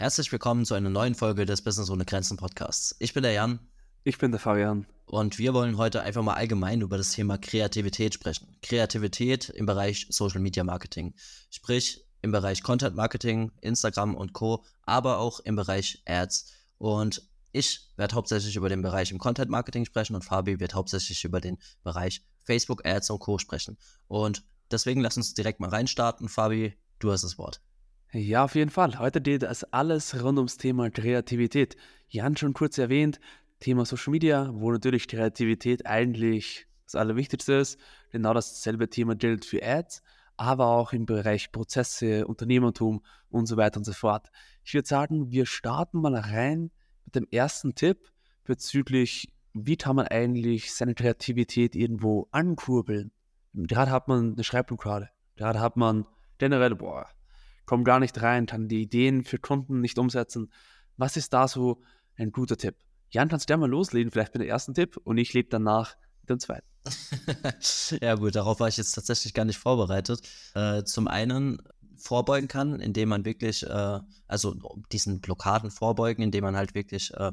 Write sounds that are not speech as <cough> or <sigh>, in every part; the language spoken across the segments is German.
Herzlich willkommen zu einer neuen Folge des Business ohne Grenzen Podcasts. Ich bin der Jan. Ich bin der Fabian. Und wir wollen heute einfach mal allgemein über das Thema Kreativität sprechen. Kreativität im Bereich Social Media Marketing. Sprich im Bereich Content Marketing, Instagram und Co., aber auch im Bereich Ads. Und ich werde hauptsächlich über den Bereich im Content Marketing sprechen und Fabi wird hauptsächlich über den Bereich Facebook Ads und Co. sprechen. Und deswegen lass uns direkt mal reinstarten. Fabi, du hast das Wort. Ja, auf jeden Fall. Heute geht es alles rund ums Thema Kreativität. Jan schon kurz erwähnt, Thema Social Media, wo natürlich Kreativität eigentlich das Allerwichtigste ist. Genau dasselbe Thema gilt für Ads, aber auch im Bereich Prozesse, Unternehmertum und so weiter und so fort. Ich würde sagen, wir starten mal rein mit dem ersten Tipp bezüglich, wie kann man eigentlich seine Kreativität irgendwo ankurbeln. Gerade hat man eine Schreibblockade. Gerade hat man generell, boah, kommt gar nicht rein, kann die Ideen für Kunden nicht umsetzen. Was ist da so ein guter Tipp? Jan, kannst du ja mal loslegen, vielleicht mit dem ersten Tipp und ich lebe danach mit dem zweiten. <laughs> ja gut, darauf war ich jetzt tatsächlich gar nicht vorbereitet. Äh, zum einen vorbeugen kann, indem man wirklich, äh, also diesen Blockaden vorbeugen, indem man halt wirklich äh,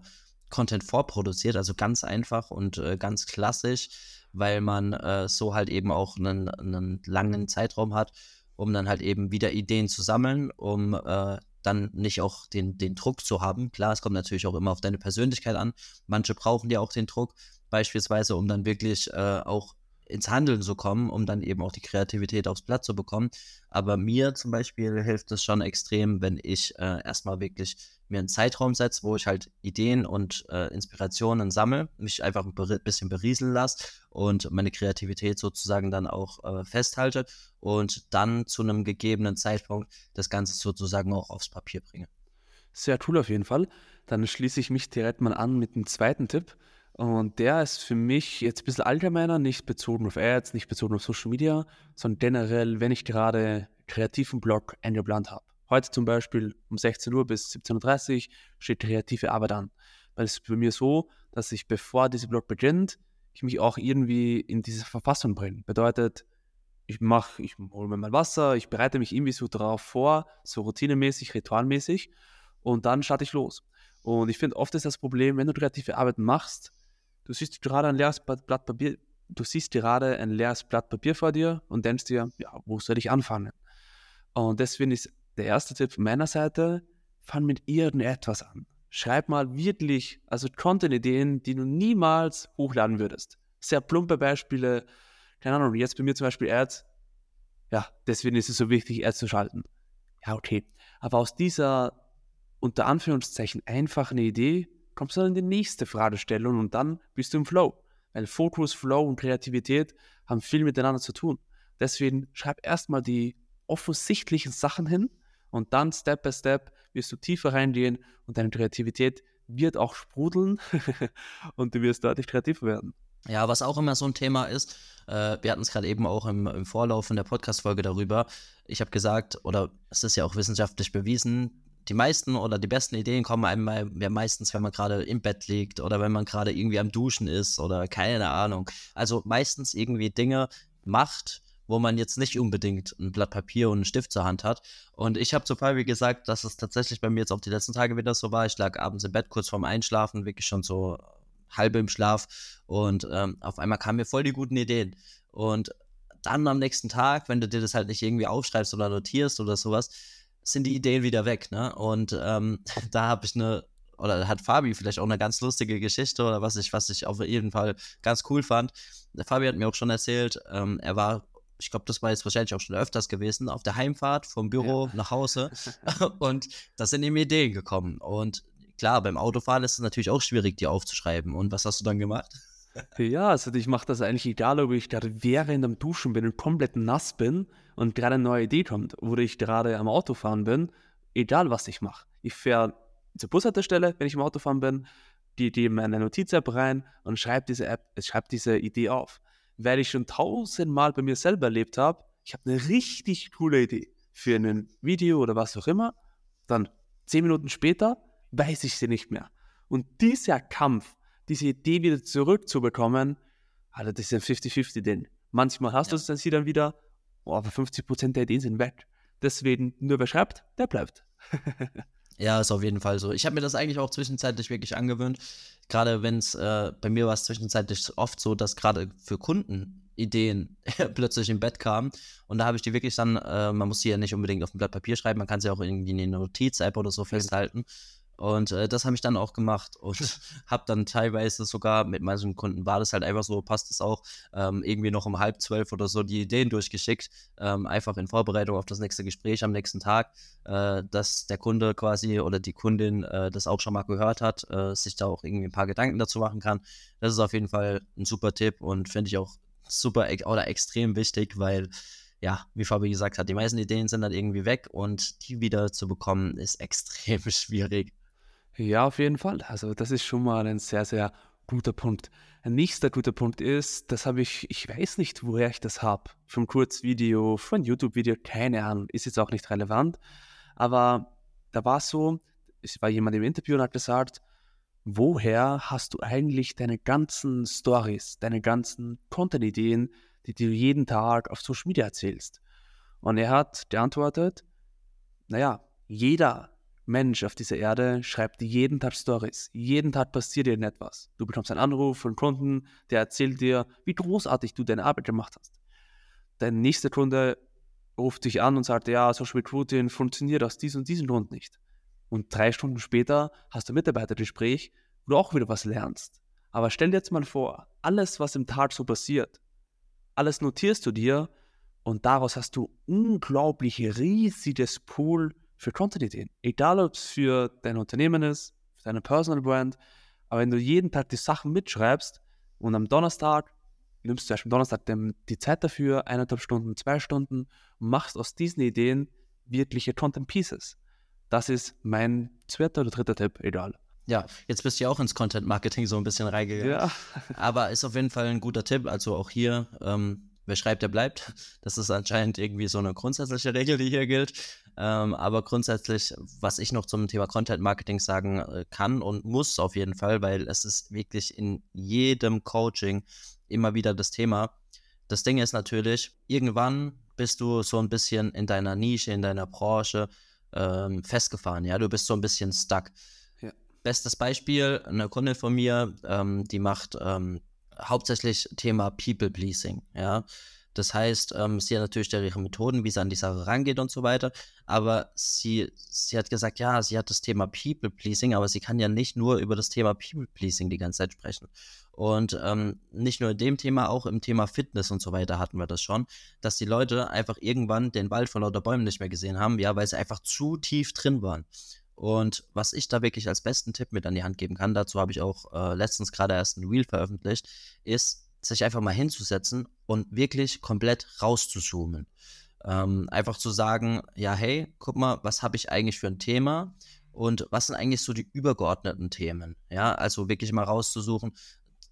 Content vorproduziert, also ganz einfach und äh, ganz klassisch, weil man äh, so halt eben auch einen, einen langen Zeitraum hat, um dann halt eben wieder Ideen zu sammeln, um äh, dann nicht auch den, den Druck zu haben. Klar, es kommt natürlich auch immer auf deine Persönlichkeit an. Manche brauchen ja auch den Druck, beispielsweise, um dann wirklich äh, auch ins Handeln zu kommen, um dann eben auch die Kreativität aufs Blatt zu bekommen. Aber mir zum Beispiel hilft es schon extrem, wenn ich äh, erstmal wirklich mir einen Zeitraum setze, wo ich halt Ideen und äh, Inspirationen sammle, mich einfach ein bisschen berieseln lasse und meine Kreativität sozusagen dann auch äh, festhalte und dann zu einem gegebenen Zeitpunkt das Ganze sozusagen auch aufs Papier bringe. Sehr cool auf jeden Fall. Dann schließe ich mich direkt mal an mit dem zweiten Tipp. Und der ist für mich jetzt ein bisschen allgemeiner, nicht bezogen auf Ads, nicht bezogen auf Social Media, sondern generell, wenn ich gerade kreativen Blog eingeplant habe. Heute zum Beispiel um 16 Uhr bis 17.30 Uhr steht kreative Arbeit an. Weil es ist bei mir so, dass ich, bevor dieser Blog beginnt, ich mich auch irgendwie in diese Verfassung bringe. Bedeutet, ich mache, ich hole mir mal Wasser, ich bereite mich irgendwie so darauf vor, so routinemäßig, ritualmäßig und dann starte ich los. Und ich finde, oft ist das Problem, wenn du kreative Arbeit machst, Du siehst gerade ein leeres Blatt Papier, du siehst gerade ein leeres Blatt Papier vor dir und denkst dir, ja, wo soll ich anfangen? Und deswegen ist der erste Tipp von meiner Seite, fang mit irgendetwas an. Schreib mal wirklich, also Content-Ideen, die du niemals hochladen würdest. Sehr plumpe Beispiele, keine Ahnung, jetzt bei mir zum Beispiel Ads. Ja, deswegen ist es so wichtig, Ads zu schalten. Ja, okay. Aber aus dieser unter Anführungszeichen einfachen Idee kommst du dann in die nächste Fragestellung und dann bist du im Flow. Weil Fokus, Flow und Kreativität haben viel miteinander zu tun. Deswegen schreib erstmal die offensichtlichen Sachen hin und dann Step by Step wirst du tiefer reingehen und deine Kreativität wird auch sprudeln <laughs> und du wirst deutlich kreativer werden. Ja, was auch immer so ein Thema ist, äh, wir hatten es gerade eben auch im, im Vorlauf in der Podcast-Folge darüber. Ich habe gesagt, oder es ist ja auch wissenschaftlich bewiesen, die meisten oder die besten Ideen kommen einem ja meistens, wenn man gerade im Bett liegt oder wenn man gerade irgendwie am Duschen ist oder keine Ahnung. Also meistens irgendwie Dinge macht, wo man jetzt nicht unbedingt ein Blatt Papier und einen Stift zur Hand hat. Und ich habe zu Fabi gesagt, dass es tatsächlich bei mir jetzt auch die letzten Tage wieder so war. Ich lag abends im Bett kurz vorm Einschlafen, wirklich schon so halb im Schlaf. Und ähm, auf einmal kamen mir voll die guten Ideen. Und dann am nächsten Tag, wenn du dir das halt nicht irgendwie aufschreibst oder notierst oder sowas, sind die Ideen wieder weg, ne? Und ähm, <laughs> da habe ich eine, oder hat Fabi vielleicht auch eine ganz lustige Geschichte oder was ich, was ich auf jeden Fall ganz cool fand. Fabi hat mir auch schon erzählt, ähm, er war, ich glaube, das war jetzt wahrscheinlich auch schon öfters gewesen, auf der Heimfahrt vom Büro ja. nach Hause <laughs> und da sind ihm Ideen gekommen. Und klar, beim Autofahren ist es natürlich auch schwierig, die aufzuschreiben. Und was hast du dann gemacht? <laughs> Ja, also ich mache das eigentlich egal, ob ich gerade während am Duschen bin und komplett nass bin und gerade eine neue Idee kommt oder ich gerade am Autofahren bin, egal was ich mache. Ich fahre zur Bushaltestelle, wenn ich im Autofahren bin, die, die in meine Notiz-App rein und schreibe diese App, schreibe diese Idee auf. Weil ich schon tausendmal bei mir selber erlebt habe, ich habe eine richtig coole Idee für ein Video oder was auch immer, dann zehn Minuten später weiß ich sie nicht mehr. Und dieser Kampf, diese Idee wieder zurückzubekommen, also das ist ein 50-50-Ding. Manchmal hast ja. du es dann wieder, oh, aber 50% der Ideen sind weg. Deswegen, nur wer schreibt, der bleibt. <laughs> Ja, ist auf jeden Fall so. Ich habe mir das eigentlich auch zwischenzeitlich wirklich angewöhnt. Gerade wenn es, äh, bei mir war es zwischenzeitlich oft so, dass gerade für Kunden Ideen <laughs> plötzlich im Bett kamen. Und da habe ich die wirklich dann, äh, man muss sie ja nicht unbedingt auf ein Blatt Papier schreiben, man kann sie auch irgendwie in eine Notiz-App oder so festhalten. Und äh, das habe ich dann auch gemacht und <laughs> <laughs> habe dann teilweise sogar mit manchen Kunden war das halt einfach so, passt es auch, ähm, irgendwie noch um halb zwölf oder so die Ideen durchgeschickt, ähm, einfach in Vorbereitung auf das nächste Gespräch am nächsten Tag, äh, dass der Kunde quasi oder die Kundin äh, das auch schon mal gehört hat, äh, sich da auch irgendwie ein paar Gedanken dazu machen kann. Das ist auf jeden Fall ein super Tipp und finde ich auch super oder extrem wichtig, weil ja, wie Fabi gesagt hat, die meisten Ideen sind dann irgendwie weg und die wieder zu bekommen ist <laughs> extrem schwierig. Ja, auf jeden Fall. Also das ist schon mal ein sehr, sehr guter Punkt. Ein nächster guter Punkt ist, das habe ich, ich weiß nicht, woher ich das habe. Vom Kurzvideo, von YouTube-Video, keine Ahnung, ist jetzt auch nicht relevant. Aber da war es so, es war jemand im Interview und hat gesagt, woher hast du eigentlich deine ganzen Stories, deine ganzen Content-Ideen, die du jeden Tag auf Social Media erzählst? Und er hat geantwortet, naja, jeder Mensch auf dieser Erde schreibt jeden Tag Stories. Jeden Tag passiert dir etwas. Du bekommst einen Anruf von Kunden, der erzählt dir, wie großartig du deine Arbeit gemacht hast. Dein nächster Kunde ruft dich an und sagt, ja, Social Recruiting funktioniert aus diesem und diesem Grund nicht. Und drei Stunden später hast du ein Mitarbeitergespräch, wo du auch wieder was lernst. Aber stell dir jetzt mal vor, alles, was im Tag so passiert, alles notierst du dir und daraus hast du unglaublich riesiges Pool für Content-Ideen. Egal, ob es für dein Unternehmen ist, für deine Personal Brand, aber wenn du jeden Tag die Sachen mitschreibst und am Donnerstag nimmst du erst am Donnerstag die Zeit dafür, eineinhalb Stunden, zwei Stunden und machst aus diesen Ideen wirkliche Content Pieces. Das ist mein zweiter oder dritter Tipp, egal. Ja, jetzt bist du ja auch ins Content Marketing so ein bisschen reingegangen. Ja. Aber ist auf jeden Fall ein guter Tipp. Also auch hier, ähm, wer schreibt, der bleibt. <laughs> Das ist anscheinend irgendwie so eine grundsätzliche Regel, die hier gilt. Ähm, aber grundsätzlich, was ich noch zum Thema Content Marketing sagen äh, kann und muss auf jeden Fall, weil es ist wirklich in jedem Coaching immer wieder das Thema. Das Ding ist natürlich, irgendwann bist du so ein bisschen in deiner Nische, in deiner Branche ähm, festgefahren. Ja, du bist so ein bisschen stuck. Ja. Bestes Beispiel: Eine Kundin von mir, ähm, die macht ähm, hauptsächlich Thema People Pleasing. Ja, das heißt, ähm, sie hat natürlich ihre Methoden, wie sie an die Sache rangeht und so weiter. Aber sie, sie hat gesagt, ja, sie hat das Thema People Pleasing, aber sie kann ja nicht nur über das Thema People Pleasing die ganze Zeit sprechen. Und ähm, nicht nur in dem Thema, auch im Thema Fitness und so weiter hatten wir das schon, dass die Leute einfach irgendwann den Wald vor lauter Bäumen nicht mehr gesehen haben, ja, weil sie einfach zu tief drin waren. Und was ich da wirklich als besten Tipp mit an die Hand geben kann, dazu habe ich auch äh, letztens gerade erst ein Reel veröffentlicht, ist, sich einfach mal hinzusetzen und wirklich komplett rauszuzoomen. Ähm, einfach zu sagen, ja, hey, guck mal, was habe ich eigentlich für ein Thema und was sind eigentlich so die übergeordneten Themen? Ja, also wirklich mal rauszusuchen,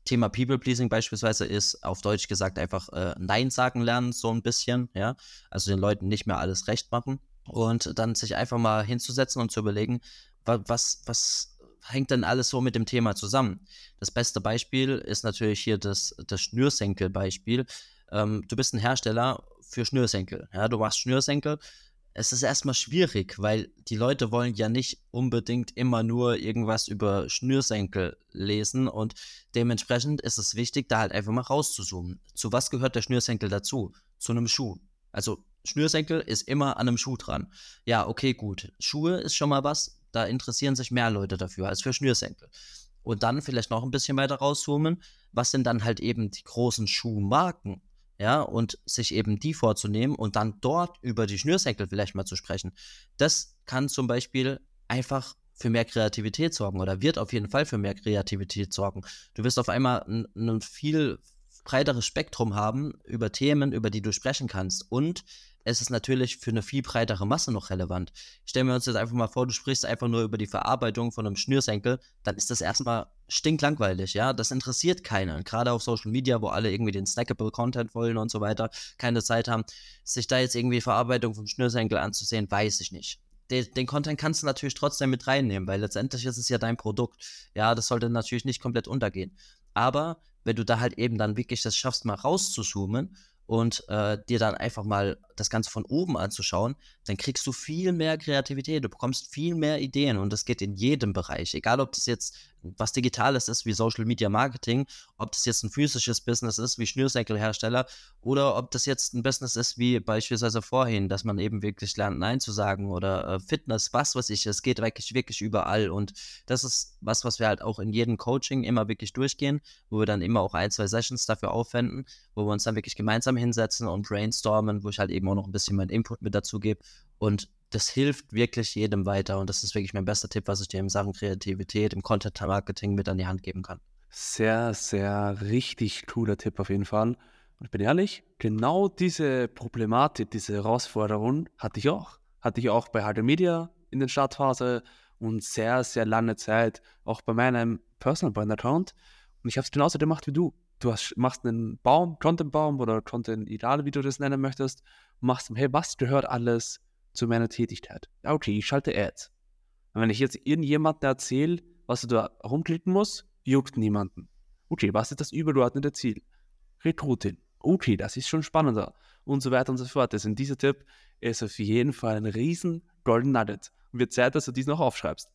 Thema People Pleasing beispielsweise ist auf Deutsch gesagt einfach äh, Nein sagen lernen, so ein bisschen, ja. Also den Leuten nicht mehr alles recht machen und dann sich einfach mal hinzusetzen und zu überlegen, was, was hängt denn alles so mit dem Thema zusammen? Das beste Beispiel ist natürlich hier das, das Schnürsenkel-Beispiel. Ähm, du bist ein Hersteller für Schnürsenkel. Ja, du machst Schnürsenkel es ist erstmal schwierig, weil die Leute wollen ja nicht unbedingt immer nur irgendwas über Schnürsenkel lesen und dementsprechend ist es wichtig, da halt einfach mal rauszuzoomen. Zu was gehört der Schnürsenkel dazu? Zu einem Schuh. Also Schnürsenkel ist immer an einem Schuh dran. Ja, okay, gut. Schuhe ist schon mal was, da interessieren sich mehr Leute dafür als für Schnürsenkel. Und dann vielleicht noch ein bisschen weiter rauszoomen, was sind dann halt eben die großen Schuhmarken? ja, und sich eben die vorzunehmen und dann dort über die Schnürsenkel vielleicht mal zu sprechen. Das kann zum Beispiel einfach für mehr Kreativität sorgen oder wird auf jeden Fall für mehr Kreativität sorgen. Du wirst auf einmal ein, ein viel breiteres Spektrum haben über Themen, über die du sprechen kannst und es ist natürlich für eine viel breitere Masse noch relevant. Stellen wir uns jetzt einfach mal vor, du sprichst einfach nur über die Verarbeitung von einem Schnürsenkel, dann ist das erstmal stinklangweilig, ja. Das interessiert keinen. Gerade auf Social Media, wo alle irgendwie den snackable Content wollen und so weiter, keine Zeit haben, sich da jetzt irgendwie Verarbeitung vom Schnürsenkel anzusehen, weiß ich nicht. Den, den Content kannst du natürlich trotzdem mit reinnehmen, weil letztendlich ist es ja dein Produkt. Ja, das sollte natürlich nicht komplett untergehen. Aber wenn du da halt eben dann wirklich das schaffst, mal rauszuzoomen und äh, dir dann einfach mal das Ganze von oben anzuschauen, dann kriegst du viel mehr Kreativität, du bekommst viel mehr Ideen und das geht in jedem Bereich. Egal, ob das jetzt was Digitales ist wie Social Media Marketing, ob das jetzt ein physisches Business ist wie Schnürsenkelhersteller oder ob das jetzt ein Business ist wie beispielsweise vorhin, dass man eben wirklich lernt, Nein zu sagen oder äh, Fitness, was weiß ich, es geht wirklich, wirklich überall. Und das ist was, was wir halt auch in jedem Coaching immer wirklich durchgehen, wo wir dann immer auch ein, zwei Sessions dafür aufwenden, wo wir uns dann wirklich gemeinsam hinsetzen und brainstormen, wo ich halt eben auch noch ein bisschen meinen Input mit dazu gebe. Und das hilft wirklich jedem weiter und das ist wirklich mein bester Tipp, was ich dir in Sachen Kreativität, im Content Marketing mit an die Hand geben kann. Sehr, sehr richtig cooler Tipp auf jeden Fall. Und ich bin ehrlich, genau diese Problematik, diese Herausforderung hatte ich auch. Hatte ich auch bei Harder Media in der Startphase und sehr, sehr lange Zeit auch bei meinem Personal Brand Account. Und ich habe es genauso gemacht wie du. Du hast, machst einen Baum, Content-Baum oder Content-Ideale, wie du das nennen möchtest, machst, hey, was gehört alles zu meiner Tätigkeit. Okay, ich schalte Ads. Und wenn ich jetzt irgendjemandem erzähle, was du da rumklicken musst, juckt niemanden. Okay, was ist das übergeordnete Ziel? Recruiting. Okay, das ist schon spannender. Und so weiter und so fort. Deswegen dieser Tipp ist auf jeden Fall ein riesen Golden Nugget. Und wird Zeit, dass du dies noch aufschreibst.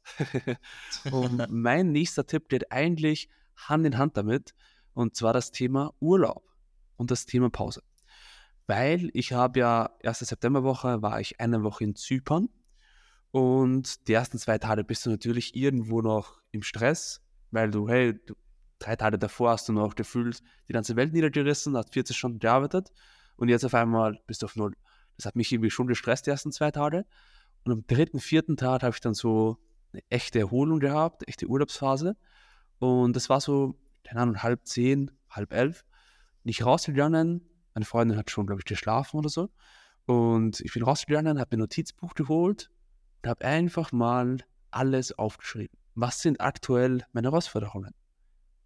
<laughs> und mein nächster Tipp geht eigentlich Hand in Hand damit. Und zwar das Thema Urlaub und das Thema Pause weil ich habe ja, erste Septemberwoche war ich eine Woche in Zypern und die ersten zwei Tage bist du natürlich irgendwo noch im Stress, weil du, hey, du, drei Tage davor hast du noch gefühlt die ganze Welt niedergerissen, hast 40 Stunden gearbeitet und jetzt auf einmal bist du auf Null. Das hat mich irgendwie schon gestresst, die ersten zwei Tage. Und am dritten, vierten Tag habe ich dann so eine echte Erholung gehabt, echte Urlaubsphase. Und das war so, keine Ahnung, halb zehn, halb elf. Nicht rausgegangen, meine Freundin hat schon, glaube ich, geschlafen oder so. Und ich bin rausgegangen, habe mir ein Notizbuch geholt und habe einfach mal alles aufgeschrieben. Was sind aktuell meine Herausforderungen?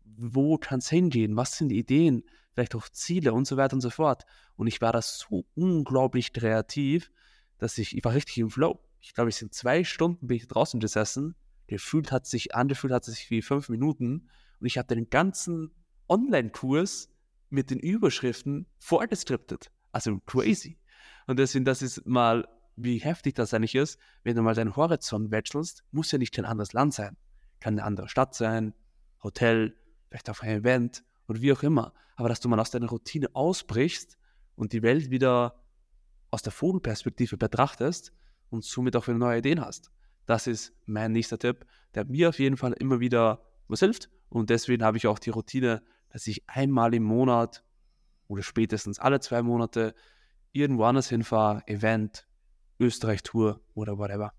Wo kann es hingehen? Was sind die Ideen? Vielleicht auch Ziele und so weiter und so fort. Und ich war da so unglaublich kreativ, dass ich, ich war richtig im Flow. Ich glaube, ich sind zwei Stunden bin ich draußen gesessen. Gefühlt hat sich, angefühlt hat sich wie fünf Minuten. Und ich habe den ganzen Online-Kurs mit den Überschriften vorgeskriptet. Also crazy. Und deswegen, das ist mal, wie heftig das eigentlich ist, wenn du mal deinen Horizont wechselst, muss ja nicht ein anderes Land sein. Kann eine andere Stadt sein, Hotel, vielleicht auf ein Event oder wie auch immer. Aber dass du mal aus deiner Routine ausbrichst und die Welt wieder aus der Vogelperspektive betrachtest und somit auch wieder neue Ideen hast. Das ist mein nächster Tipp, der mir auf jeden Fall immer wieder was hilft. Und deswegen habe ich auch die Routine dass ich einmal im Monat oder spätestens alle zwei Monate irgendwo anders hinfahre, Event, Österreich-Tour oder whatever.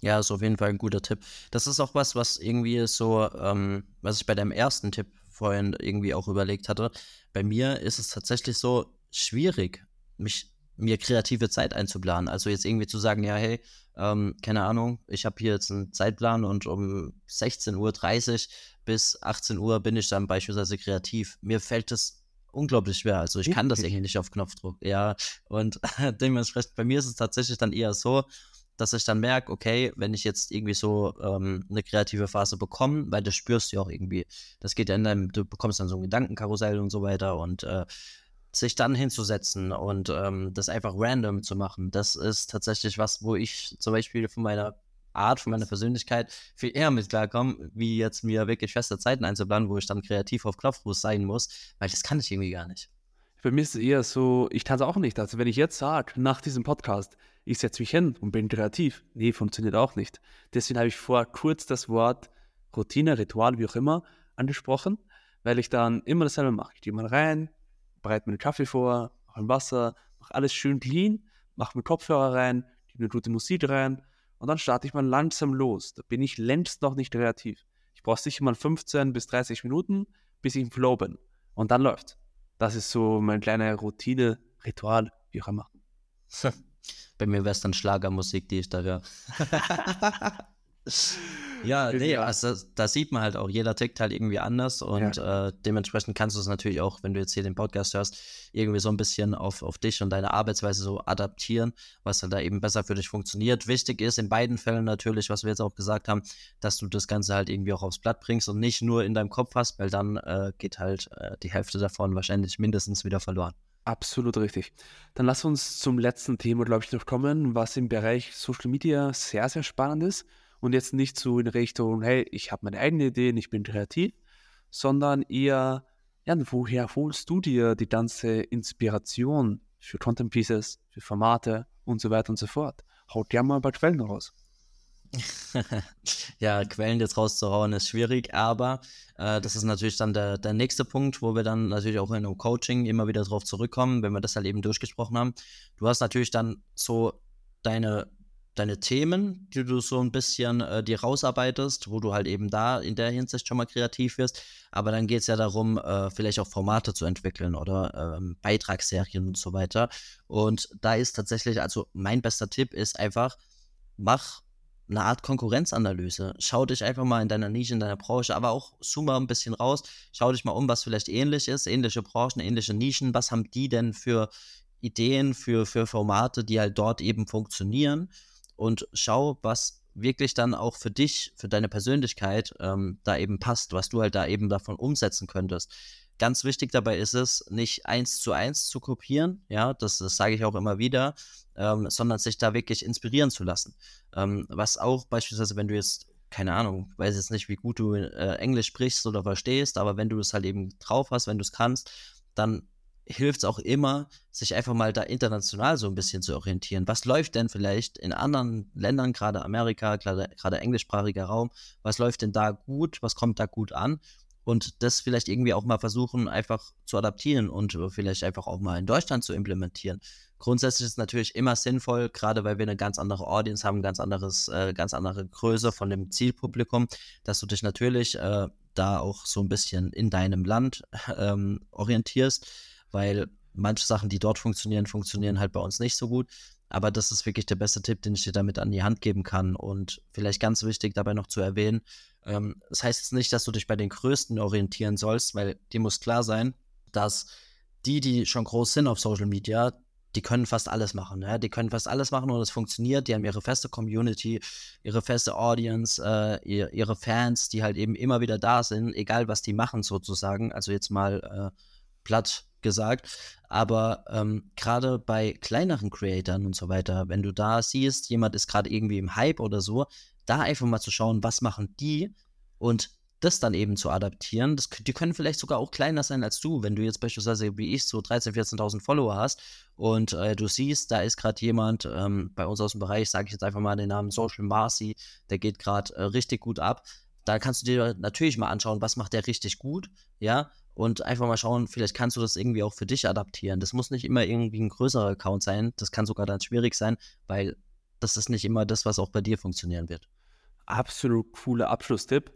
Ja, ist auf jeden Fall ein guter Tipp. Das ist auch was, was irgendwie so, ähm, was ich bei deinem ersten Tipp vorhin irgendwie auch überlegt hatte. Bei mir ist es tatsächlich so schwierig, mich mir kreative Zeit einzuplanen. Also jetzt irgendwie zu sagen, ja, hey, ähm, keine Ahnung, ich habe hier jetzt einen Zeitplan und um 16.30 Uhr bis 18 Uhr bin ich dann beispielsweise kreativ. Mir fällt das unglaublich schwer. Also ich kann das irgendwie nicht auf Knopfdruck. Ja, und <laughs> dementsprechend bei mir ist es tatsächlich dann eher so, dass ich dann merke, okay, wenn ich jetzt irgendwie so ähm, eine kreative Phase bekomme, weil das spürst du ja auch irgendwie. Das geht ja in deinem, du bekommst dann so ein Gedankenkarussell und so weiter und äh, sich dann hinzusetzen und ähm, das einfach random zu machen, das ist tatsächlich was, wo ich zum Beispiel von meiner Art, von meiner Persönlichkeit viel eher mit klarkomme, wie jetzt mir wirklich feste Zeiten einzuplanen, wo ich dann kreativ auf Knopffuß sein muss, weil das kann ich irgendwie gar nicht. Bei mir ist es eher so, ich kann es auch nicht. Also wenn ich jetzt sage, nach diesem Podcast, ich setze mich hin und bin kreativ, nee, funktioniert auch nicht. Deswegen habe ich vor kurz das Wort Routine, Ritual, wie auch immer, angesprochen, weil ich dann immer dasselbe mache. Ich gehe mal rein, bereite mir einen Kaffee vor, mache ein Wasser, mache alles schön clean, mache mir Kopfhörer rein, eine gute Musik rein und dann starte ich mal langsam los. Da bin ich längst noch nicht kreativ. Ich brauche sicher mal 15 bis 30 Minuten, bis ich im Flow bin. Und dann läuft. Das ist so meine kleine Routine, Ritual, wie auch immer. <laughs> Bei mir wäre es dann Schlagermusik, die ich da höre. <laughs> Ja, <laughs> nee, also da sieht man halt auch, jeder tickt halt irgendwie anders und ja. äh, dementsprechend kannst du es natürlich auch, wenn du jetzt hier den Podcast hörst, irgendwie so ein bisschen auf, auf dich und deine Arbeitsweise so adaptieren, was halt da eben besser für dich funktioniert. Wichtig ist in beiden Fällen natürlich, was wir jetzt auch gesagt haben, dass du das Ganze halt irgendwie auch aufs Blatt bringst und nicht nur in deinem Kopf hast, weil dann äh, geht halt äh, die Hälfte davon wahrscheinlich mindestens wieder verloren. Absolut richtig. Dann lass uns zum letzten Thema, glaube ich, noch kommen, was im Bereich Social Media sehr, sehr spannend ist. Und jetzt nicht so in Richtung, hey, ich habe meine eigene Ideen, ich bin kreativ, sondern eher, ja, woher holst du dir die ganze Inspiration für Content Pieces, für Formate und so weiter und so fort? Haut gerne mal ein paar Quellen raus. <laughs> ja, Quellen jetzt rauszuhauen ist schwierig, aber äh, das ist natürlich dann der, der nächste Punkt, wo wir dann natürlich auch in einem Coaching immer wieder drauf zurückkommen, wenn wir das halt eben durchgesprochen haben. Du hast natürlich dann so deine, deine Themen, die du so ein bisschen äh, dir rausarbeitest, wo du halt eben da in der Hinsicht schon mal kreativ wirst. Aber dann geht es ja darum, äh, vielleicht auch Formate zu entwickeln oder ähm, Beitragsserien und so weiter. Und da ist tatsächlich, also mein bester Tipp ist einfach, mach eine Art Konkurrenzanalyse. Schau dich einfach mal in deiner Nische, in deiner Branche, aber auch zoom mal ein bisschen raus. Schau dich mal um, was vielleicht ähnlich ist, ähnliche Branchen, ähnliche Nischen. Was haben die denn für Ideen, für, für Formate, die halt dort eben funktionieren? Und schau, was wirklich dann auch für dich, für deine Persönlichkeit ähm, da eben passt, was du halt da eben davon umsetzen könntest. Ganz wichtig dabei ist es, nicht eins zu eins zu kopieren, ja, das, das sage ich auch immer wieder, ähm, sondern sich da wirklich inspirieren zu lassen. Ähm, was auch beispielsweise, wenn du jetzt, keine Ahnung, weiß jetzt nicht, wie gut du äh, Englisch sprichst oder verstehst, aber wenn du es halt eben drauf hast, wenn du es kannst, dann hilft es auch immer, sich einfach mal da international so ein bisschen zu orientieren. Was läuft denn vielleicht in anderen Ländern, gerade Amerika, gerade englischsprachiger Raum, was läuft denn da gut, was kommt da gut an? Und das vielleicht irgendwie auch mal versuchen, einfach zu adaptieren und vielleicht einfach auch mal in Deutschland zu implementieren. Grundsätzlich ist es natürlich immer sinnvoll, gerade weil wir eine ganz andere Audience haben, ganz anderes, äh, ganz andere Größe von dem Zielpublikum, dass du dich natürlich äh, da auch so ein bisschen in deinem Land <laughs> ähm, orientierst, weil manche Sachen, die dort funktionieren, funktionieren halt bei uns nicht so gut. Aber das ist wirklich der beste Tipp, den ich dir damit an die Hand geben kann. Und vielleicht ganz wichtig dabei noch zu erwähnen, ähm, das heißt jetzt nicht, dass du dich bei den Größten orientieren sollst, weil dir muss klar sein, dass die, die schon groß sind auf Social Media, die können fast alles machen. Ja? Die können fast alles machen und es funktioniert. Die haben ihre feste Community, ihre feste Audience, äh, ihre Fans, die halt eben immer wieder da sind, egal was die machen sozusagen. Also jetzt mal äh, platt gesagt. Aber ähm, gerade bei kleineren Creatoren und so weiter, wenn du da siehst, jemand ist gerade irgendwie im Hype oder so, da einfach mal zu schauen, was machen die und das dann eben zu adaptieren. Das, die können vielleicht sogar auch kleiner sein als du, wenn du jetzt beispielsweise wie ich so 13.000, 14.000 Follower hast und äh, du siehst, da ist gerade jemand ähm, bei uns aus dem Bereich, sage ich jetzt einfach mal den Namen Social Marcy, der geht gerade äh, richtig gut ab. Da kannst du dir natürlich mal anschauen, was macht der richtig gut, ja, und einfach mal schauen, vielleicht kannst du das irgendwie auch für dich adaptieren. Das muss nicht immer irgendwie ein größerer Account sein, das kann sogar dann schwierig sein, weil das ist nicht immer das, was auch bei dir funktionieren wird. Absolut cooler Abschlusstipp.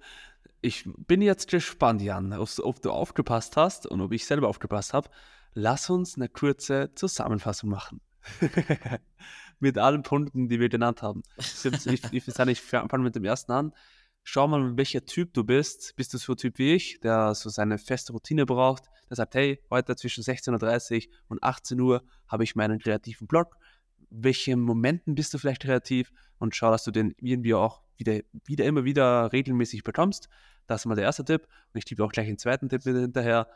Ich bin jetzt gespannt, Jan, ob du aufgepasst hast und ob ich selber aufgepasst habe. Lass uns eine kurze Zusammenfassung machen. <laughs> mit allen Punkten, die wir genannt haben. Ich, ich, ich, fange mit dem ersten an. Schau mal, welcher Typ du bist. Bist du so ein Typ wie ich, der so seine feste Routine braucht, der sagt, hey, heute zwischen 16.30 Uhr und 18 Uhr habe ich meinen kreativen Blog. Welche Momenten bist du vielleicht kreativ? Und schau, dass du den irgendwie auch wieder, wieder immer wieder regelmäßig bekommst. Das ist mal der erste Tipp. Und ich gebe auch gleich einen zweiten Tipp hinterher.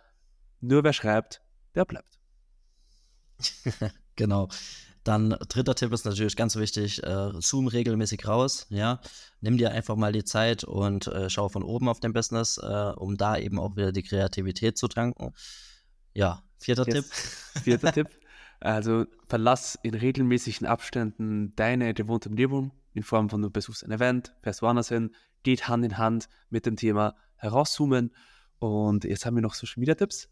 Nur wer schreibt, der bleibt. <laughs> genau. Dann dritter Tipp ist natürlich ganz wichtig, äh, zoom regelmäßig raus, ja. Nimm dir einfach mal die Zeit und äh, schau von oben auf dein Business, äh, um da eben auch wieder die Kreativität zu tanken. Ja, vierter yes. Tipp. <laughs> Vierter Tipp. Also verlass in regelmäßigen Abständen deine gewohnte Umgebung in Form von du besuchst ein Event, fährst woanders hin, geht Hand in Hand mit dem Thema herauszoomen. Und jetzt haben wir noch Social Media Tipps.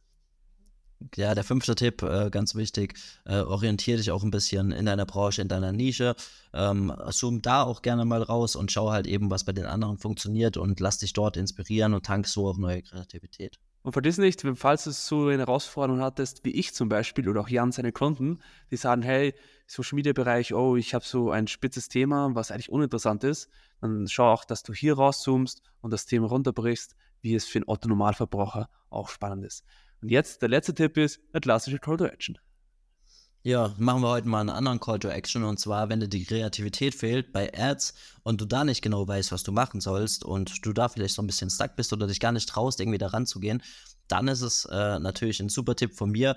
Ja, der fünfte Tipp, äh, ganz wichtig, äh, orientiere dich auch ein bisschen in deiner Branche, in deiner Nische. Ähm, zoom da auch gerne mal raus und schau halt eben, was bei den anderen funktioniert und lass dich dort inspirieren und tank so auf neue Kreativität. Und vergiss nicht, falls du so eine Herausforderung hattest, wie ich zum Beispiel oder auch Jan seine Kunden, die sagen, hey, Social Media Bereich, oh, ich habe so ein spitzes Thema, was eigentlich uninteressant ist, dann schau auch, dass du hier rauszoomst und das Thema runterbrichst, wie es für einen Otto-Normalverbraucher auch spannend ist. Und jetzt der letzte Tipp ist der klassische Call to Action. Ja, machen wir heute mal einen anderen Call to Action und zwar, wenn dir die Kreativität fehlt bei Ads und du da nicht genau weißt, was du machen sollst und du da vielleicht so ein bisschen stuck bist oder dich gar nicht traust, irgendwie da ranzugehen, dann ist es äh, natürlich ein super Tipp von mir,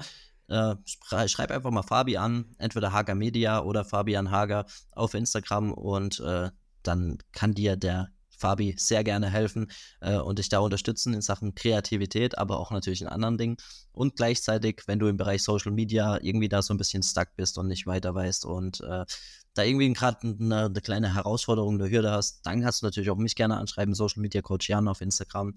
äh, schreib einfach mal Fabi an, entweder Hager Media oder Fabian Hager auf Instagram und äh, dann kann dir der Fabi sehr gerne helfen äh, und dich da unterstützen in Sachen Kreativität, aber auch natürlich in anderen Dingen. Und gleichzeitig, wenn du im Bereich Social Media irgendwie da so ein bisschen stuck bist und nicht weiter weißt und äh, da irgendwie gerade eine, eine, kleine Herausforderung, eine Hürde hast, dann kannst du natürlich auch mich gerne anschreiben, Social Media Coach Jan auf Instagram.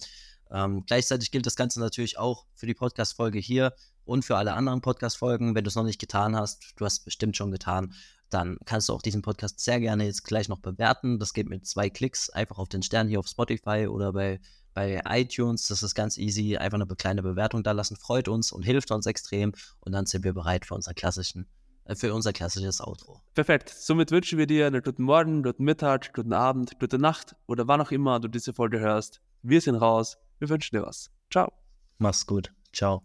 Ähm, gleichzeitig gilt das Ganze natürlich auch für die Podcast-Folge hier und für alle anderen Podcast-Folgen. Wenn du es noch nicht getan hast, du hast es bestimmt schon getan, dann kannst du auch diesen Podcast sehr gerne jetzt gleich noch bewerten. Das geht mit zwei Klicks einfach auf den Stern hier auf Spotify oder bei, bei iTunes. Das ist ganz easy. Einfach eine kleine Bewertung da lassen. Freut uns und hilft uns extrem. Und dann sind wir bereit für unser klassischen äh, für unser klassisches Outro. Perfekt. Somit wünschen wir dir einen guten Morgen, guten Mittag, guten Abend, gute Nacht oder wann auch immer du diese Folge hörst. Wir sind raus. Wir wünschen dir was. Ciao. Mach's gut. Ciao.